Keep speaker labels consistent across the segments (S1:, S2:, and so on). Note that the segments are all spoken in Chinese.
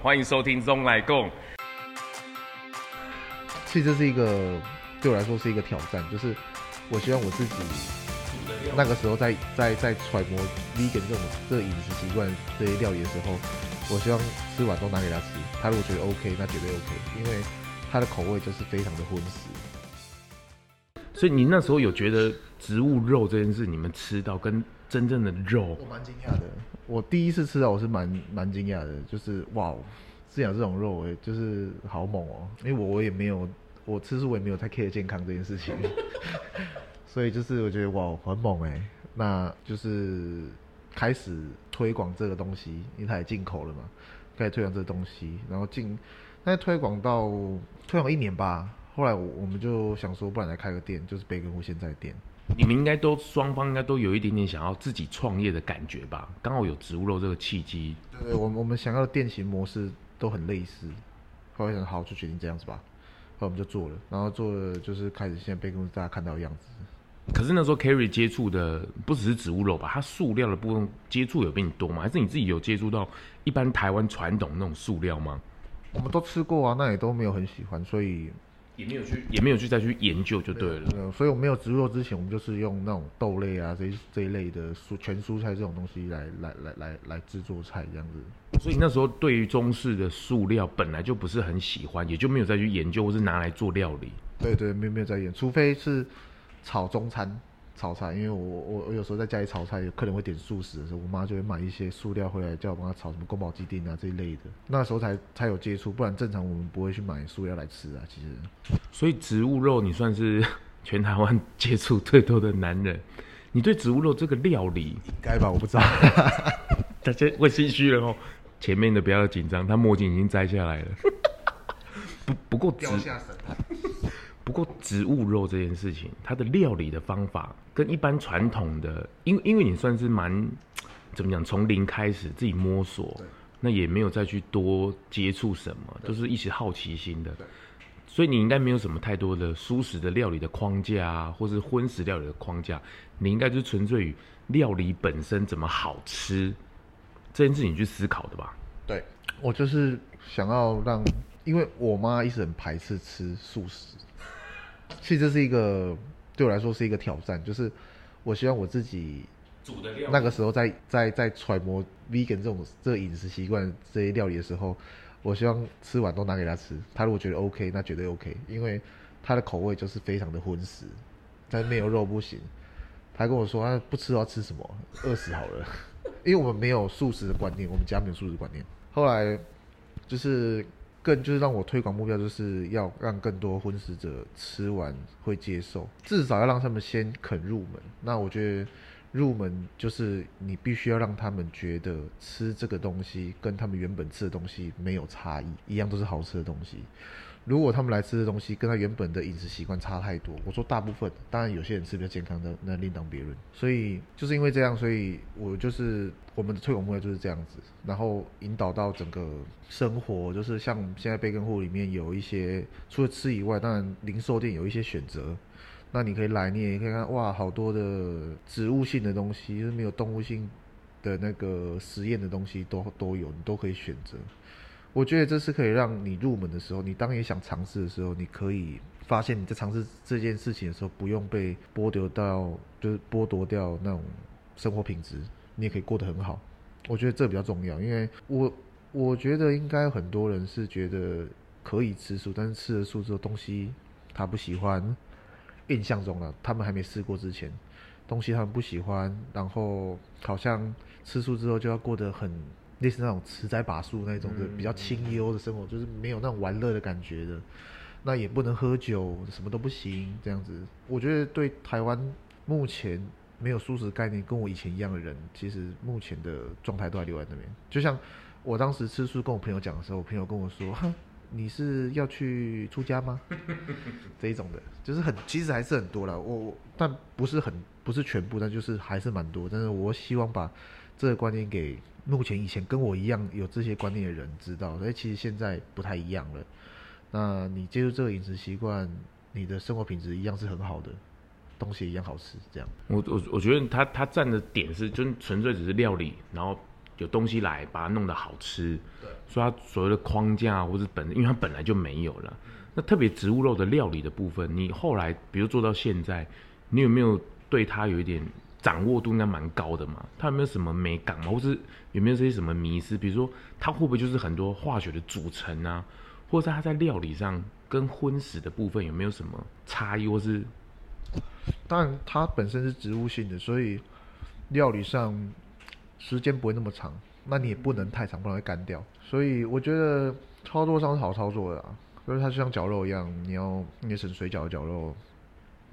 S1: 欢迎收听《中来共》。
S2: 其实这是一个对我来说是一个挑战，就是我希望我自己那个时候在在在揣摩 vegan 这种这饮食习惯这些料理的时候，我希望吃完都拿给他吃，他如果觉得 OK，那绝对 OK，因为他的口味就是非常的荤食。
S1: 所以你那时候有觉得植物肉这件事，你们吃到跟真正的肉，
S2: 我蛮惊讶的。我第一次吃到，我是蛮蛮惊讶的，就是哇，饲养这种肉，哎，就是好猛哦！因为我我也没有，我吃素我也没有太 care 健康这件事情，所以就是我觉得哇，很猛哎。那就是开始推广这个东西，因为它也进口了嘛，开始推广这个东西，然后进，那推广到推广一年吧，后来我们就想说，不然来开个店，就是贝根屋现在的店。
S1: 你们应该都双方应该都有一点点想要自己创业的感觉吧？刚好有植物肉这个契机。
S2: 对，我我们想要的店型模式都很类似。后来想好就决定这样子吧，后来我们就做了，然后做了就是开始现在贝根大家看到的样子。
S1: 可是那时候 Kerry 接触的不只是植物肉吧？它塑料的部分接触有比你多吗？还是你自己有接触到一般台湾传统那种塑料吗？
S2: 我们都吃过啊，那也都没有很喜欢，所以。
S1: 也没有去，也没有去再去研究就对了。
S2: 对，所以我没有植入之前，我们就是用那种豆类啊，这这一类的蔬全蔬菜这种东西来来来来来制作菜这样子。
S1: 所以那时候对于中式的塑料本来就不是很喜欢，也就没有再去研究或是拿来做料理。
S2: 对对，没有没有在研，除非是炒中餐。炒菜，因为我我我有时候在家里炒菜，有客人会点素食的时候，我妈就会买一些素料回来，叫我帮她炒什么宫保鸡丁啊这一类的。那时候才才有接触，不然正常我们不会去买素料来吃啊。其实，
S1: 所以植物肉你算是 全台湾接触最多的男人。你对植物肉这个料理
S2: 应该吧？我不知道，
S1: 大家会心虚了哦。前面的不要紧张，他墨镜已经摘下来了。不不过
S2: 掉下神坛。
S1: 不过植物肉这件事情，它的料理的方法跟一般传统的，因为因为你算是蛮怎么讲，从零开始自己摸索，那也没有再去多接触什么，都是一些好奇心的，所以你应该没有什么太多的素食的料理的框架啊，或是荤食料理的框架，你应该就是纯粹于料理本身怎么好吃这件事情去思考的吧？
S2: 对，我就是想要让，因为我妈一直很排斥吃素食。其实这是一个对我来说是一个挑战，就是我希望我自己煮的料，那个时候在在在揣摩 vegan 这种这个饮食习惯这些料理的时候，我希望吃完都拿给他吃，他如果觉得 OK，那绝对 OK，因为他的口味就是非常的荤食，但没有肉不行。他跟我说他不吃要吃什么，饿死好了，因为我们没有素食的观念，我们家没有素食观念。后来就是。更就是让我推广目标，就是要让更多荤食者吃完会接受，至少要让他们先肯入门。那我觉得入门就是你必须要让他们觉得吃这个东西跟他们原本吃的东西没有差异，一样都是好吃的东西。如果他们来吃的东西跟他原本的饮食习惯差太多，我说大部分，当然有些人吃比较健康的，那另当别论。所以就是因为这样，所以我就是我们的推广目标就是这样子，然后引导到整个生活，就是像现在贝根户里面有一些除了吃以外，当然零售店有一些选择，那你可以来，你也可以看哇，好多的植物性的东西，就是没有动物性的那个实验的东西都都有，你都可以选择。我觉得这是可以让你入门的时候，你当也想尝试的时候，你可以发现你在尝试这件事情的时候，不用被剥夺到，就是剥夺掉那种生活品质，你也可以过得很好。我觉得这比较重要，因为我我觉得应该很多人是觉得可以吃素，但是吃了素之后东西他不喜欢，印象中了，他们还没试过之前，东西他们不喜欢，然后好像吃素之后就要过得很。类似那种吃斋把素那种的比较清幽的生活，就是没有那种玩乐的感觉的，那也不能喝酒，什么都不行这样子。我觉得对台湾目前没有素食概念，跟我以前一样的人，其实目前的状态都还留在那边。就像我当时吃素跟我朋友讲的时候，我朋友跟我说：“哼，你是要去出家吗？” 这一种的，就是很其实还是很多了。我但不是很不是全部，但就是还是蛮多。但是我希望把这个观念给。目前以前跟我一样有这些观念的人知道，所以其实现在不太一样了。那你接触这个饮食习惯，你的生活品质一样是很好的，东西一样好吃。这样，
S1: 我我我觉得他他站的点是，就纯粹只是料理，然后有东西来把它弄得好吃，
S2: 对，
S1: 所以它所谓的框架或者本，因为它本来就没有了。那特别植物肉的料理的部分，你后来比如做到现在，你有没有对它有一点掌握度应该蛮高的嘛？它有没有什么美感嘛？或是有没有这些什么迷思？比如说它会不会就是很多化学的组成啊？或者它在料理上跟荤食的部分有没有什么差异？或是
S2: 当然它本身是植物性的，所以料理上。时间不会那么长，那你也不能太长，不然会干掉。所以我觉得操作上是好操作的啊，就是它就像绞肉一样，你要捏成水饺的绞肉，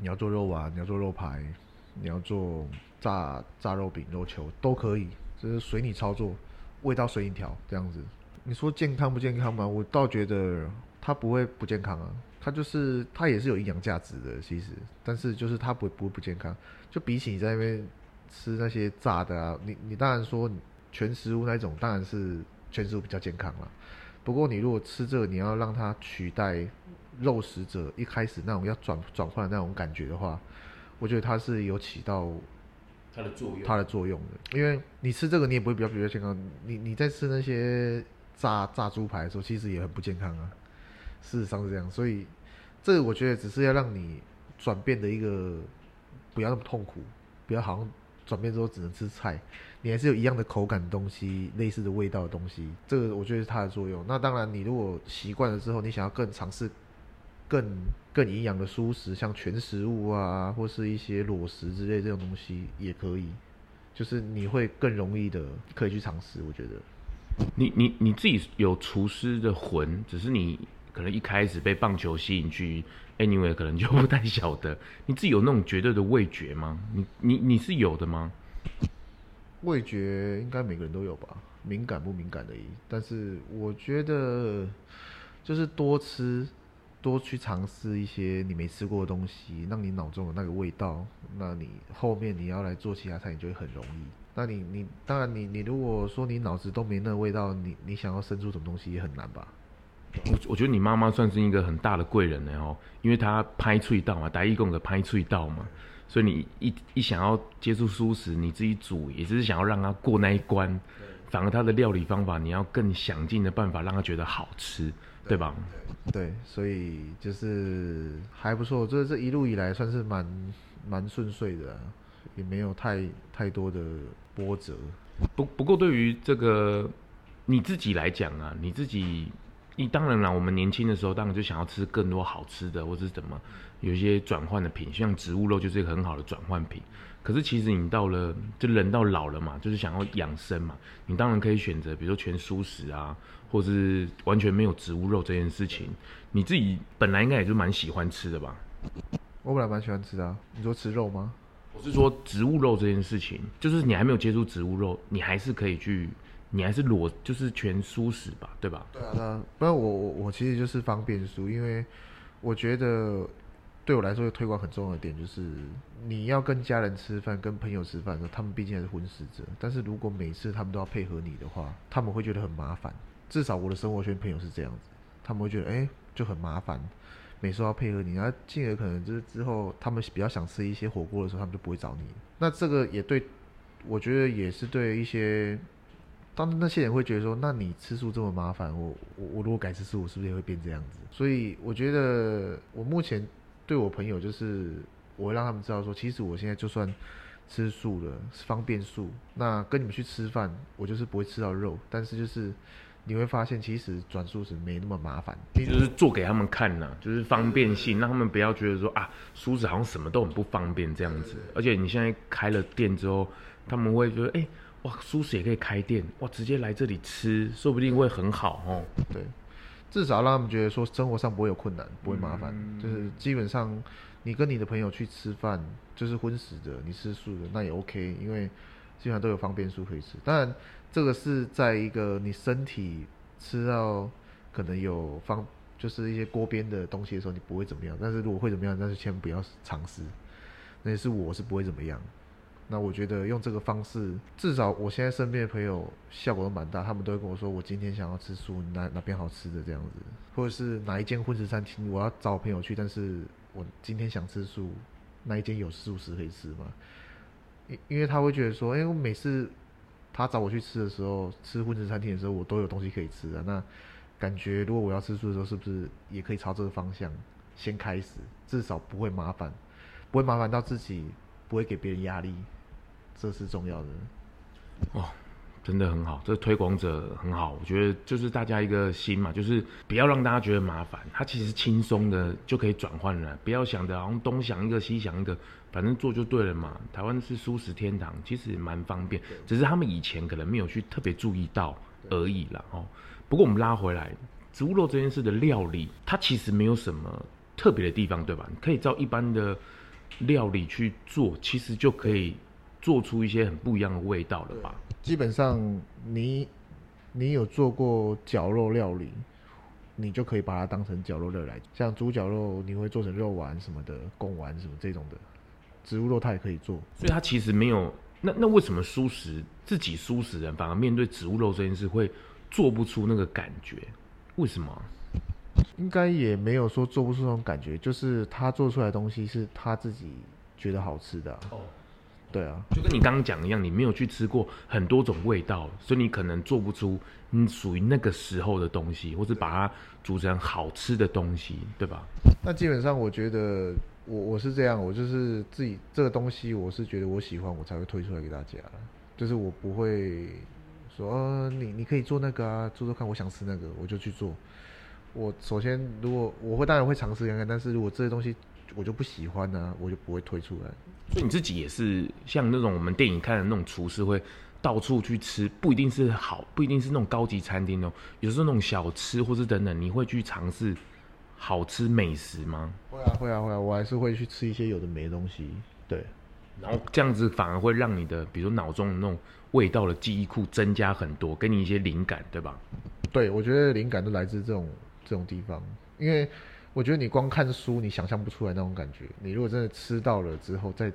S2: 你要做肉丸，你要做肉排，你要做炸炸肉饼、肉球都可以，就是随你操作，味道随你调这样子。你说健康不健康吗？我倒觉得它不会不健康啊，它就是它也是有营养价值的，其实，但是就是它不不会不健康，就比起你在那边。吃那些炸的啊，你你当然说全食物那种当然是全食物比较健康了。不过你如果吃这个，你要让它取代肉食者一开始那种要转转换那种感觉的话，我觉得它是有起到
S1: 它的作用，
S2: 它的作用的。因为你吃这个，你也不会比较比较健康。你你在吃那些炸炸猪排的时候，其实也很不健康啊。事实上是这样，所以这个我觉得只是要让你转变的一个不要那么痛苦，不要好像。转变之后只能吃菜，你还是有一样的口感的东西，类似的味道的东西，这个我觉得是它的作用。那当然，你如果习惯了之后，你想要更尝试更更营养的蔬食，像全食物啊，或是一些裸食之类这种东西也可以，就是你会更容易的可以去尝试。我觉得，
S1: 你你你自己有厨师的魂，只是你可能一开始被棒球吸引去。Anyway，可能就不太晓得，你自己有那种绝对的味觉吗？你你你是有的吗？
S2: 味觉应该每个人都有吧，敏感不敏感而已。但是我觉得，就是多吃，多去尝试一些你没吃过的东西，让你脑中有那个味道，那你后面你要来做其他菜，你就会很容易。那你你当然你你如果说你脑子都没那个味道，你你想要生出什么东西也很难吧。
S1: 我我觉得你妈妈算是一个很大的贵人呢哦，因为她拍脆道嘛，打义工的拍脆道嘛，所以你一一想要接触蔬食，你自己煮，也只是想要让她过那一关，反而她的料理方法，你要更想尽的办法让她觉得好吃，对吧？
S2: 对，所以就是还不错，这这一路以来算是蛮蛮顺遂的，也没有太太多的波折。
S1: 不不过对于这个你自己来讲啊，你自己。你当然了，我们年轻的时候当然就想要吃更多好吃的，或者是怎么有一些转换的品，像植物肉就是一个很好的转换品。可是其实你到了，就人到老了嘛，就是想要养生嘛，你当然可以选择，比如说全素食啊，或者是完全没有植物肉这件事情。你自己本来应该也就蛮喜欢吃的吧？
S2: 我本来蛮喜欢吃的啊。你说吃肉吗？
S1: 我是说植物肉这件事情，就是你还没有接触植物肉，你还是可以去。你还是裸，就是全素食吧，对吧？
S2: 对啊，那不然我我我其实就是方便素，因为我觉得对我来说推广很重要的点就是，你要跟家人吃饭、跟朋友吃饭的时候，他们毕竟还是荤食者，但是如果每次他们都要配合你的话，他们会觉得很麻烦。至少我的生活圈朋友是这样子，他们会觉得哎、就很麻烦，每次要配合你，那进而可能就是之后他们比较想吃一些火锅的时候，他们就不会找你。那这个也对，我觉得也是对一些。当那些人会觉得说，那你吃素这么麻烦，我我我如果改吃素，我是不是也会变这样子？所以我觉得我目前对我朋友就是，我会让他们知道说，其实我现在就算吃素了，是方便素，那跟你们去吃饭，我就是不会吃到肉，但是就是你会发现，其实转素食没那么麻烦，
S1: 你就是做给他们看呐、啊，就是方便性，让他们不要觉得说啊，素食好像什么都很不方便这样子。而且你现在开了店之后，他们会觉得哎。欸哇，素食也可以开店哇！直接来这里吃，说不定会很好哦。
S2: 对，至少让他们觉得说生活上不会有困难，不会麻烦。嗯、就是基本上，你跟你的朋友去吃饭，就是荤食的，你吃素的那也 OK，因为基本上都有方便素可以吃。当然，这个是在一个你身体吃到可能有方，就是一些锅边的东西的时候，你不会怎么样。但是如果会怎么样，那就千万不要尝试。那也是我是不会怎么样。那我觉得用这个方式，至少我现在身边的朋友效果都蛮大，他们都会跟我说，我今天想要吃素，哪哪边好吃的这样子，或者是哪一间荤食餐厅，我要找朋友去，但是我今天想吃素，那一间有素食可以吃吗？因因为他会觉得说，哎、我每次他找我去吃的时候，吃荤食餐厅的时候，我都有东西可以吃啊。那感觉如果我要吃素的时候，是不是也可以朝这个方向先开始？至少不会麻烦，不会麻烦到自己，不会给别人压力，这是重要的。
S1: 哦。真的很好，这推广者很好，我觉得就是大家一个心嘛，就是不要让大家觉得麻烦，它其实轻松的就可以转换了，不要想着好像东想一个西想一个，反正做就对了嘛。台湾是蔬食天堂，其实蛮方便，只是他们以前可能没有去特别注意到而已啦。哦。不过我们拉回来，植物肉这件事的料理，它其实没有什么特别的地方，对吧？你可以照一般的料理去做，其实就可以做出一些很不一样的味道了吧？
S2: 基本上你，你你有做过绞肉料理，你就可以把它当成绞肉料理来。像猪绞肉，你会做成肉丸什么的，贡丸什么这种的，植物肉它也可以做。
S1: 所以它其实没有那那为什么素食自己素食人反而面对植物肉这件事会做不出那个感觉？为什么？
S2: 应该也没有说做不出那种感觉，就是他做出来的东西是他自己觉得好吃的啊。哦。对啊，
S1: 就跟你刚刚讲一样，你没有去吃过很多种味道，所以你可能做不出你属于那个时候的东西，或是把它煮成好吃的东西，对吧？
S2: 那基本上我觉得我我是这样，我就是自己这个东西，我是觉得我喜欢，我才会推出来给大家。就是我不会说，呃，你你可以做那个啊，做做看，我想吃那个，我就去做。我首先如果我会当然会尝试看看，但是如果这些东西我就不喜欢呢，啊，我就不会推出来。
S1: 所以你自己也是像那种我们电影看的那种厨师，会到处去吃，不一定是好，不一定是那种高级餐厅哦，有时候那种小吃或是等等，你会去尝试好吃美食吗？
S2: 会啊，会啊，会啊，我还是会去吃一些有的没的东西。对，
S1: 然后这样子反而会让你的，比如脑中的那种味道的记忆库增加很多，给你一些灵感，对吧？
S2: 对，我觉得灵感都来自这种这种地方，因为。我觉得你光看书，你想象不出来那种感觉。你如果真的吃到了之后，再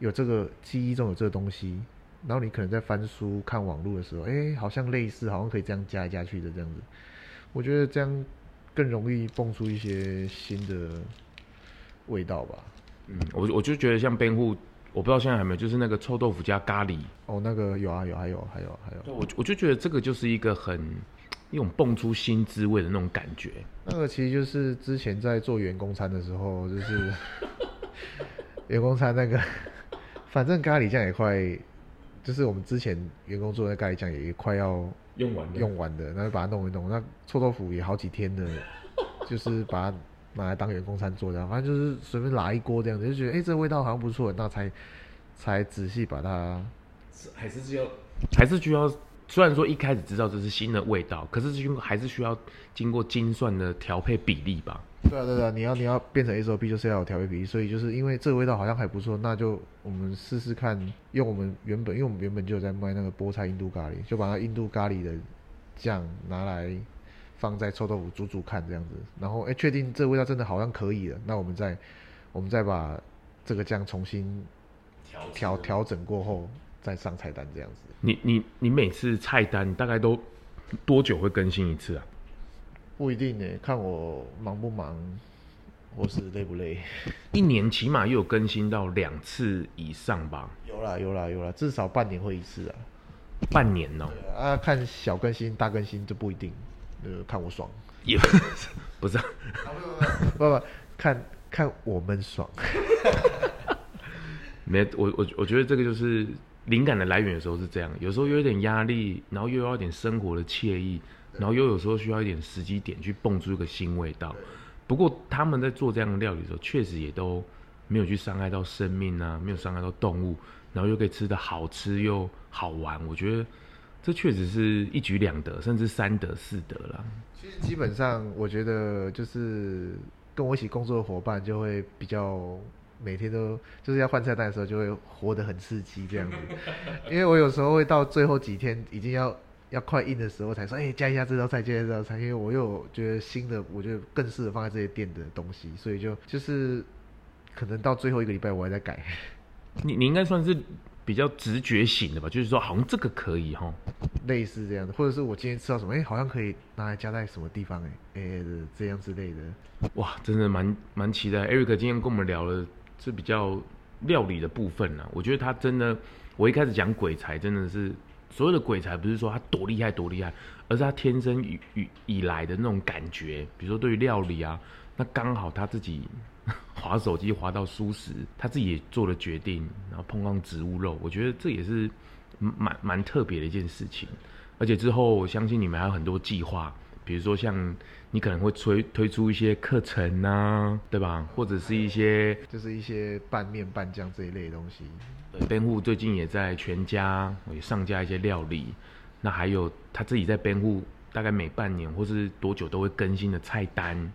S2: 有这个记忆中有这个东西，然后你可能在翻书、看网络的时候，哎，好像类似，好像可以这样加一加去的这样子。我觉得这样更容易蹦出一些新的味道吧。
S1: 嗯，我我就觉得像边户，我不知道现在还有没有，就是那个臭豆腐加咖喱。
S2: 哦，那个有啊有，还有还有还有。
S1: 我我就觉得这个就是一个很。一种蹦出新滋味的那种感觉，
S2: 那个其实就是之前在做员工餐的时候，就是 员工餐那个，反正咖喱酱也快，就是我们之前员工做的咖喱酱也快要
S1: 用完了，
S2: 用完的，那就把它弄一弄。那臭豆腐也好几天的，就是把它拿来当员工餐做的，反正就是随便拿一锅这样子，就觉得哎、欸，这个味道好像不错，那才才仔细把它，
S1: 还是需要，还是需要。虽然说一开始知道这是新的味道，可是这还是需要经过精算的调配比例吧？
S2: 对啊，对啊，你要你要变成 SOP 就是要有调配比例，所以就是因为这个味道好像还不错，那就我们试试看，用我们原本因为我们原本就有在卖那个菠菜印度咖喱，就把那印度咖喱的酱拿来放在臭豆腐煮煮看这样子，然后哎确定这个味道真的好像可以了，那我们再我们再把这个酱重新调调调整过后。再上菜单这样子，
S1: 你你你每次菜单大概都多久会更新一次啊？
S2: 不一定呢，看我忙不忙，或是累不累。
S1: 一年起码又有更新到两次以上吧？
S2: 有啦有啦有啦，至少半年会一次啊。
S1: 半年哦、
S2: 喔？啊，看小更新大更新就不一定，呃，看我爽。
S1: 也 不是，
S2: 不不不，看看我们爽。
S1: 没，我我我觉得这个就是。灵感的来源的时候是这样，有时候又有点压力，然后又要一点生活的惬意，然后又有时候需要一点时机点去蹦出一个新味道。不过他们在做这样的料理的时候，确实也都没有去伤害到生命啊，没有伤害到动物，然后又可以吃得好吃又好玩。我觉得这确实是一举两得，甚至三得四得啦。
S2: 其实基本上，我觉得就是跟我一起工作的伙伴就会比较。每天都就是要换菜单的时候，就会活得很刺激这样子。因为我有时候会到最后几天，已经要要快印的时候，才说，哎、欸，加一下这道菜，加一下这道菜。因为我又觉得新的，我觉得更适合放在这些店的东西，所以就就是可能到最后一个礼拜，我还在改。
S1: 你你应该算是比较直觉型的吧？就是说，好像这个可以哈，
S2: 类似这样的，或者是我今天吃到什么，哎、欸，好像可以拿来加在什么地方，哎，哎，这样之类的。
S1: 哇，真的蛮蛮期待。Eric 今天跟我们聊了。是比较料理的部分呢、我觉得他真的，我一开始讲鬼才真的是所有的鬼才不是说他多厉害多厉害，而是他天生以以以来的那种感觉，比如说对于料理啊，那刚好他自己 滑手机滑到舒食，他自己也做了决定，然后碰上植物肉，我觉得这也是蛮蛮特别的一件事情。而且之后我相信你们还有很多计划，比如说像你可能会推推出一些课程啊，对吧？或者是一些
S2: 就是一些拌面拌酱这一类的东西。
S1: 边户最近也在全家也上架一些料理，那还有他自己在边户大概每半年或是多久都会更新的菜单。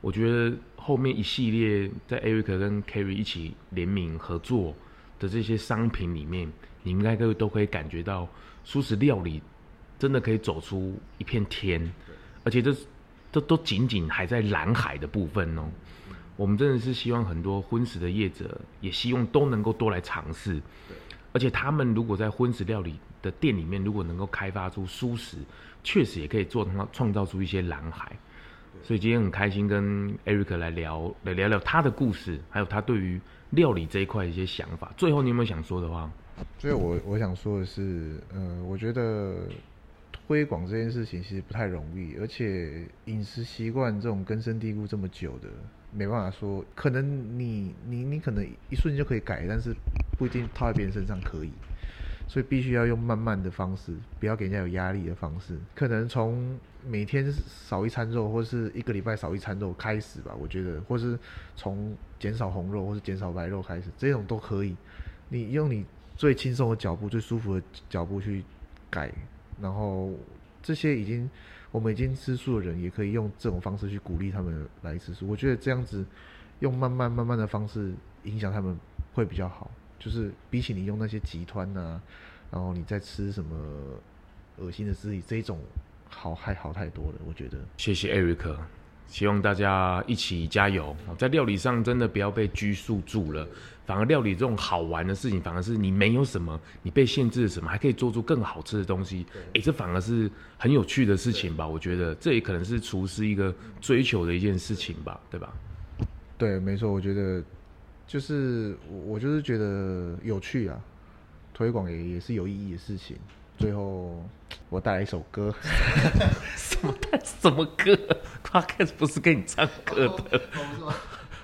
S1: 我觉得后面一系列在 Eric 跟 Kerry 一起联名合作的这些商品里面，你应该都都可以感觉到素食料理。真的可以走出一片天，而且这这都仅仅还在蓝海的部分哦。我们真的是希望很多荤食的业者，也希望都能够多来尝试。而且他们如果在荤食料理的店里面，如果能够开发出蔬食，确实也可以做创创造出一些蓝海。所以今天很开心跟 Eric 来聊来聊聊他的故事，还有他对于料理这一块的一些想法。最后你有没有想说的话？
S2: 最后我我想说的是，呃，我觉得。推广这件事情其实不太容易，而且饮食习惯这种根深蒂固这么久的，没办法说，可能你你你可能一瞬间就可以改，但是不一定套在别人身上可以，所以必须要用慢慢的方式，不要给人家有压力的方式，可能从每天少一餐肉，或是一个礼拜少一餐肉开始吧，我觉得，或是从减少红肉或是减少白肉开始，这种都可以，你用你最轻松的脚步、最舒服的脚步去改。然后这些已经我们已经吃素的人，也可以用这种方式去鼓励他们来吃素。我觉得这样子用慢慢慢慢的方式影响他们会比较好。就是比起你用那些极端呐，然后你在吃什么恶心的自己，这种好还好太多了。我觉得。
S1: 谢谢 Eric，希望大家一起加油，在料理上真的不要被拘束住了。反而料理这种好玩的事情，反而是你没有什么，你被限制了什么，还可以做出更好吃的东西。哎，这反而是很有趣的事情吧？我觉得这也可能是厨师一个追求的一件事情吧，对吧？
S2: 对，没错，我觉得就是我就是觉得有趣啊，推广也也是有意义的事情。最后我带来一首歌，
S1: 什么带什么歌？Podcast 不是给你唱歌的。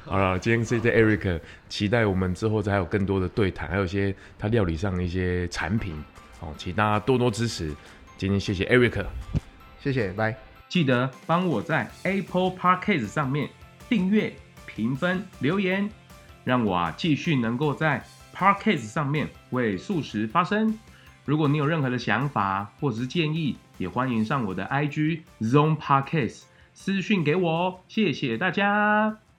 S1: 好了，今天谢谢 Eric，期待我们之后再还有更多的对谈，还有一些他料理上的一些产品，好，请大家多多支持。今天谢谢 Eric，
S2: 谢谢，拜。
S3: 记得帮我在 Apple Podcast 上面订阅、评分、留言，让我啊继续能够在 Podcast 上面为素食发声。如果你有任何的想法或者是建议，也欢迎上我的 IG Zone Podcast 私讯给我哦。谢谢大家。